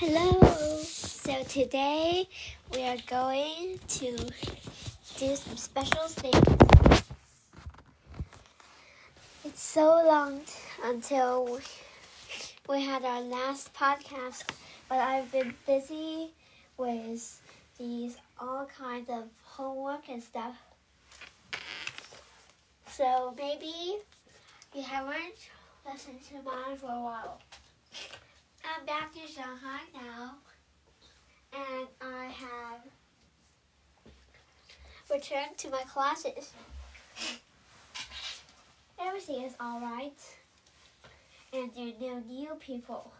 Hello. So today we are going to do some special things. It's so long until we had our last podcast, but I've been busy with these all kinds of homework and stuff. So maybe you haven't listened to mine for a while. I'm back in Shanghai now, and I have returned to my classes. Everything is alright, and there are no new people.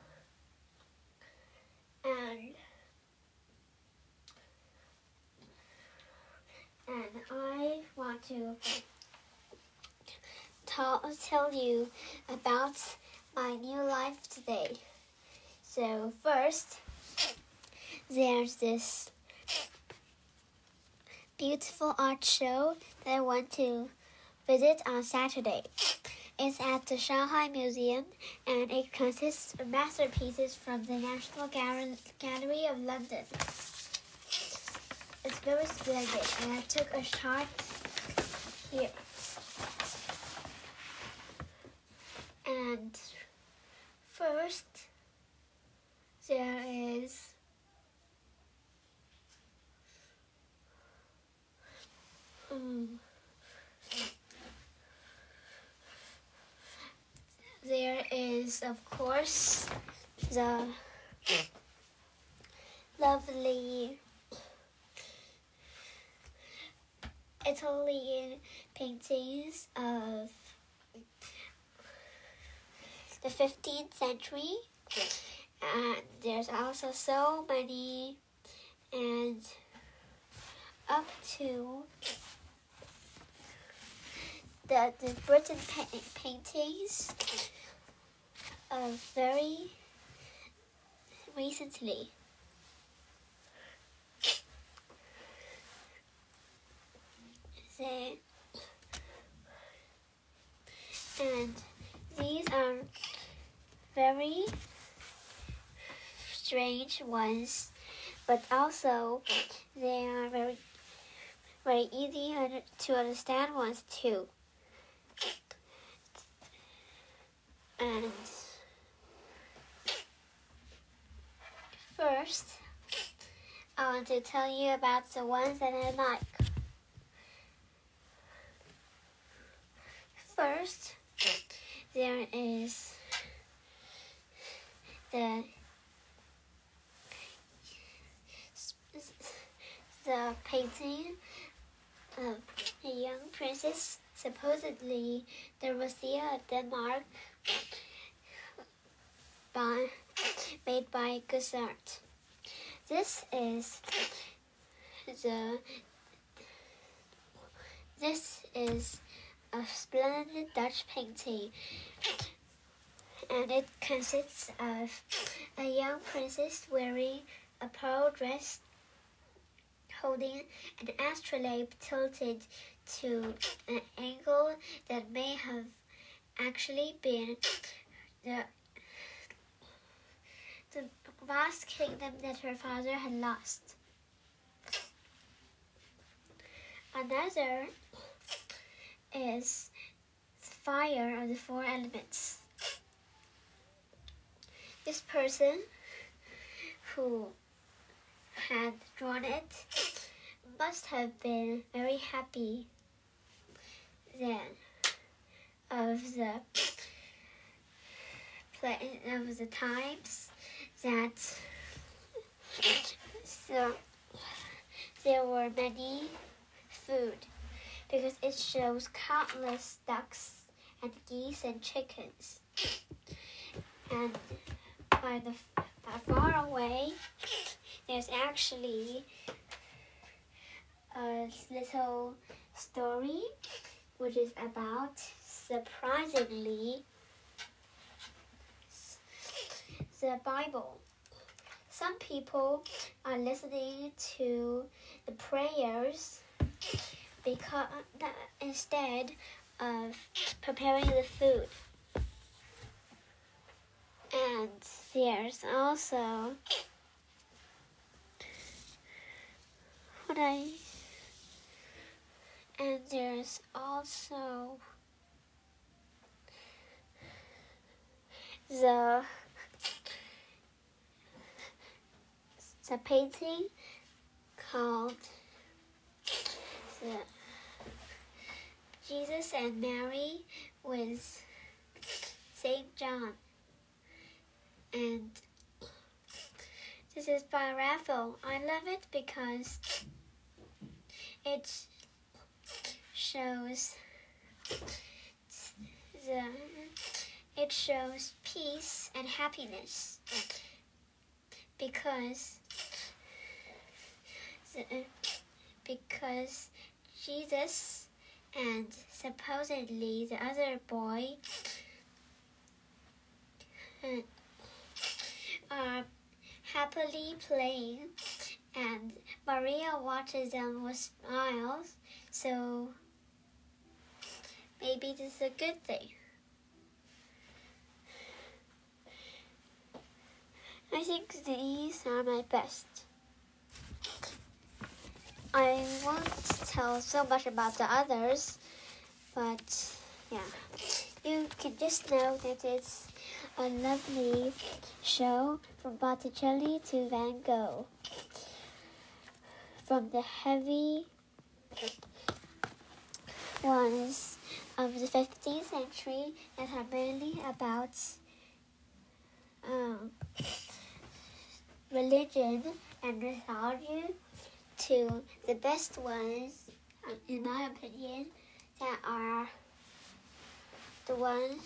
And and I want to tell, tell you about my new life today. So first, there's this beautiful art show that I want to visit on Saturday. It's at the Shanghai Museum and it consists of masterpieces from the National Gallery of London. It's very splendid and I took a shot here. And first, there is um, there is of course the lovely Italian paintings of the 15th century and there's also so many and up to the, the Britain pa paintings of very recently. and these are very strange ones, but also they are very, very easy to understand ones too. And first, I want to tell you about the ones that I like. First, there is the the painting of a young princess, supposedly Dorothea of uh, Denmark, by, made by Gossart. This is the this is a splendid Dutch painting and it consists of a young princess wearing a pearl dress holding an astrolabe tilted to an angle that may have actually been the, the vast kingdom that her father had lost. Another is fire of the four elements. This person who had drawn it must have been very happy then of the of the times that so there were many food because it shows countless ducks and geese and chickens. And by the by far away there's actually a little story which is about surprisingly the Bible. Some people are listening to the prayers because instead of preparing the food. And there's also what I and there's also the the painting called the Jesus and Mary with Saint John. And this is by Raphael. I love it because it shows the it shows peace and happiness. Because the, because Jesus and supposedly the other boy uh, are happily playing and Maria watches them with smiles so maybe this is a good thing. I think these are my best. I won't tell so much about the others, but yeah, you can just know that it's a lovely show from Botticelli to Van Gogh. From the heavy ones of the 15th century that are mainly about um, religion and mythology to the best ones, in my opinion, that are the ones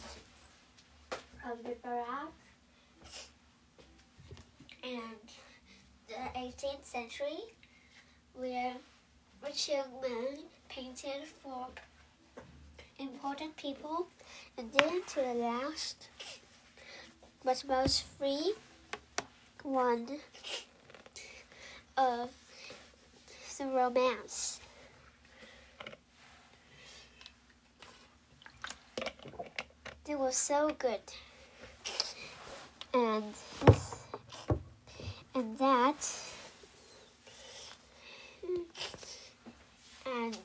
of the Baroque and the 18th century, where rich young painted for important people, and then to the last, but most free one of the romance. It was so good. And this, and that and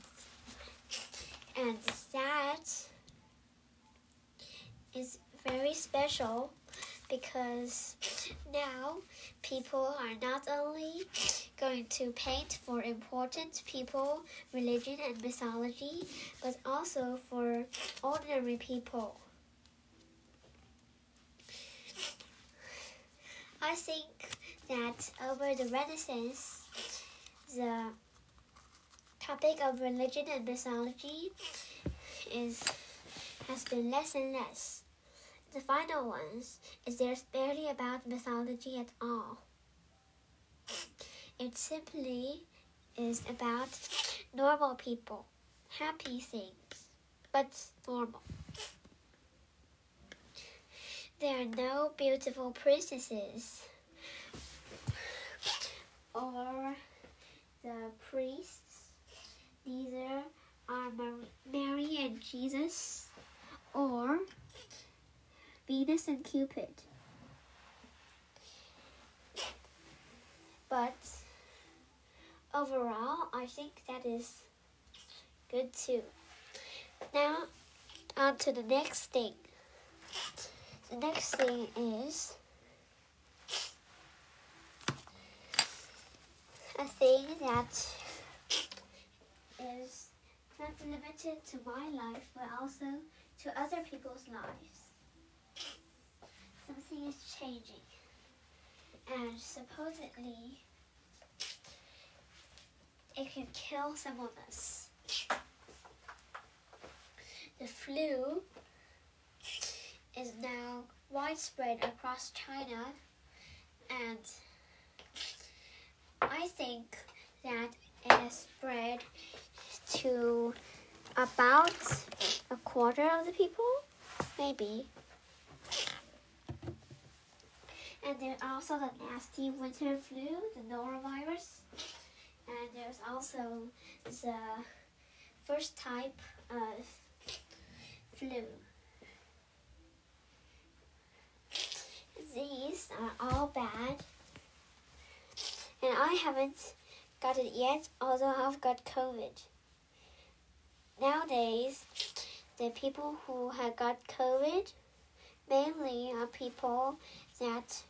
and that is very special because now people are not only going to paint for important people, religion, and mythology, but also for ordinary people. I think that over the Renaissance, the topic of religion and mythology is has been less and less. The final ones is there's barely about mythology at all. It simply is about normal people, happy things, but normal. There are no beautiful princesses or the priests. Neither are Mary and Jesus or Venus and Cupid. But overall, I think that is good too. Now, on to the next thing. The next thing is a thing that not limited to my life, but also to other people's lives something is changing. And supposedly, it can kill some of us. The flu is now widespread across China, and I think that it to about a quarter of the people, maybe. And there's also the nasty winter flu, the norovirus. And there's also the first type of flu. these are all bad. And I haven't got it yet, although I've got COVID. Nowadays, the people who have got COVID mainly are people that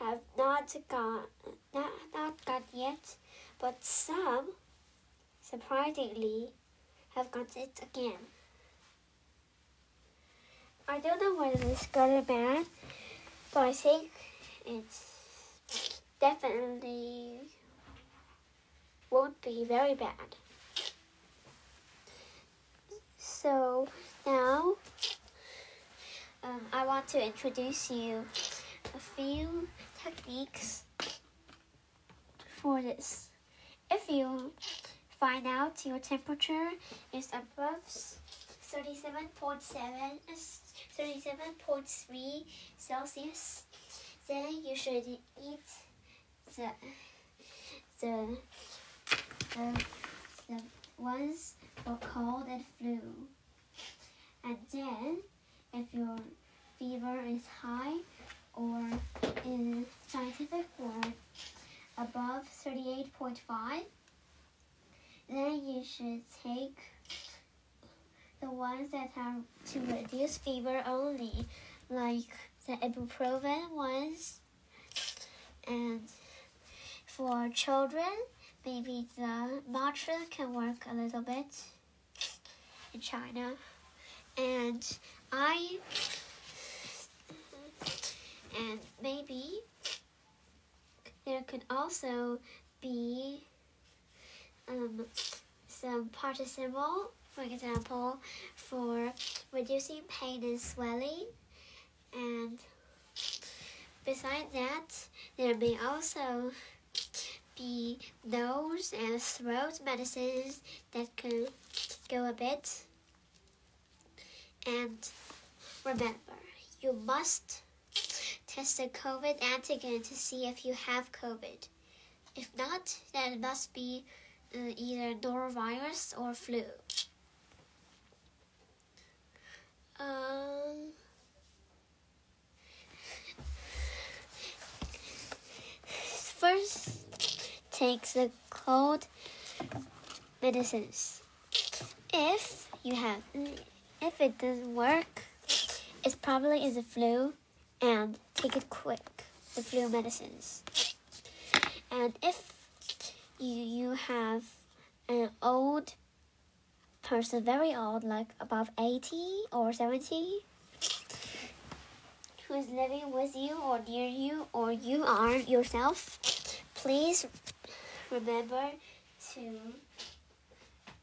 have not got not, not got yet, but some surprisingly have got it again. I don't know whether it's good or bad, but I think it's definitely won't be very bad. So now um, I want to introduce you a few techniques for this. If you find out your temperature is above 37.7, 37.3 Celsius, then you should eat the the the, the ones for cold and flu. And then, if your fever is high or in scientific word above 38.5, then you should take the ones that are to reduce fever only, like the ibuprofen ones. And for children, maybe the matcha can work a little bit in China. And I and maybe there could also be um, some paracetamol, for example, for reducing pain and swelling. And besides that, there may also be nose and throat medicines that could go a bit. And remember, you must test the COVID antigen to see if you have COVID. If not, then it must be uh, either norovirus or flu. Um, first, take the cold medicines. If you have, if it doesn't work, it probably is a flu, and take it quick. The flu medicines. And if you you have an old person, very old, like above eighty or seventy, who is living with you or near you, or you are yourself, please remember to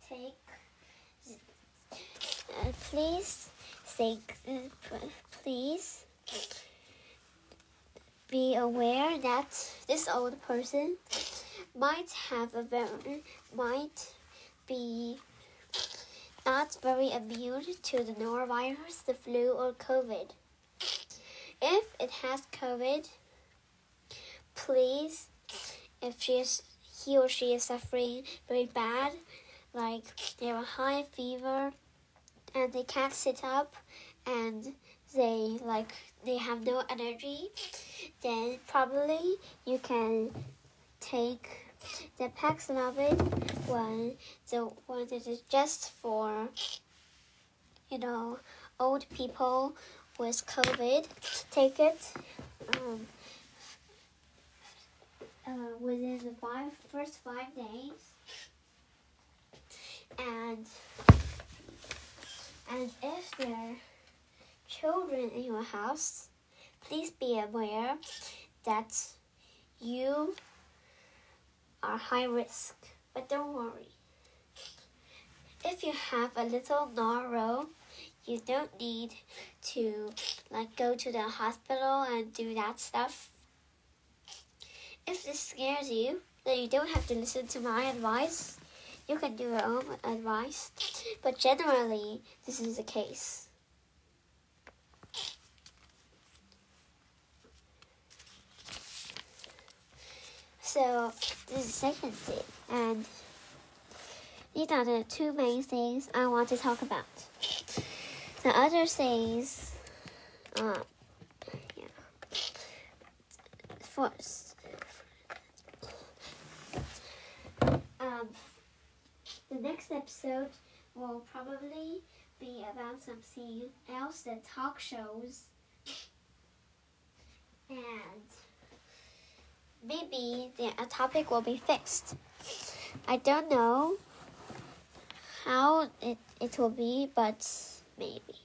take. Uh, please. Uh, please be aware that this old person might have a very might be not very immune to the norovirus, the flu, or COVID. If it has COVID, please, if she is he or she is suffering very bad, like they have a high fever and they can't sit up and they like they have no energy, then probably you can take the Paxlovid one, the one that is just for you know old people with COVID. Take it um, uh, within the five first five days, and and children in your house, please be aware that you are high risk. But don't worry. If you have a little noro, you don't need to like go to the hospital and do that stuff. If this scares you, then you don't have to listen to my advice. You can do your own advice. But generally, this is the case. So this is the second thing, and these are the two main things I want to talk about. The other things, uh, yeah. first. Um, the next episode will probably be about something else than talk shows. And maybe the a topic will be fixed. I don't know how it, it will be, but maybe.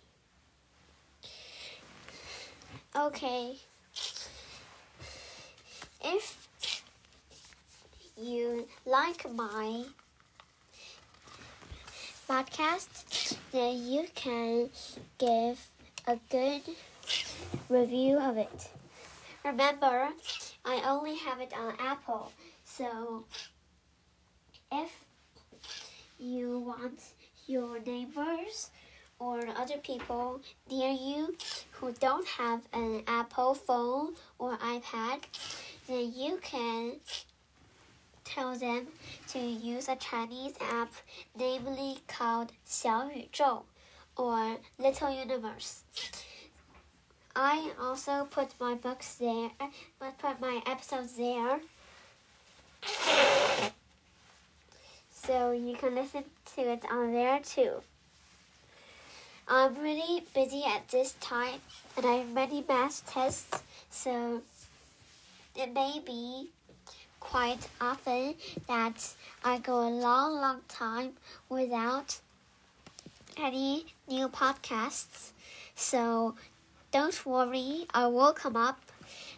Okay. If you like my podcast, then you can give a good review of it. Remember, I only have it on Apple, so if you want your neighbors or other people near you who don't have an Apple phone or iPad, then you can tell them to use a Chinese app, namely called 小宇宙 or Little Universe. I also put my books there, I put my episodes there. So you can listen to it on there too. I'm really busy at this time and I have many math tests, so it may be quite often that I go a long, long time without any new podcasts. So don't worry, I will come up.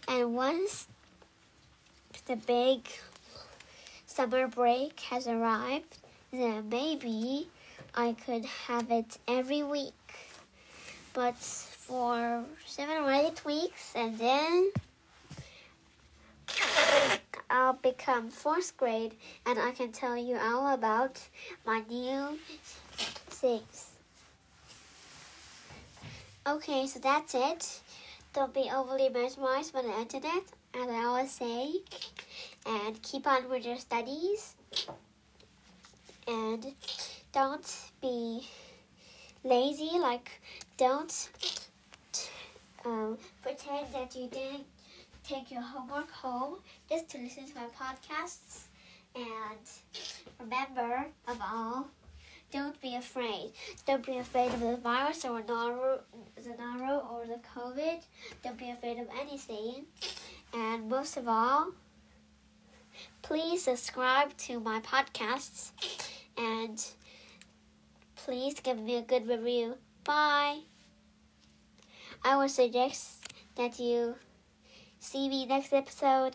And once the big summer break has arrived, then maybe I could have it every week. But for seven or eight weeks, and then I'll become fourth grade, and I can tell you all about my new things. Okay, so that's it. Don't be overly mesmerized by the internet, as I always say, and keep on with your studies. And don't be lazy, like, don't um, pretend that you didn't take your homework home just to listen to my podcasts. And remember, of all, don't be afraid. Don't be afraid of the virus or the Naro or the COVID. Don't be afraid of anything. And most of all, please subscribe to my podcasts and please give me a good review. Bye. I would suggest that you see you next episode.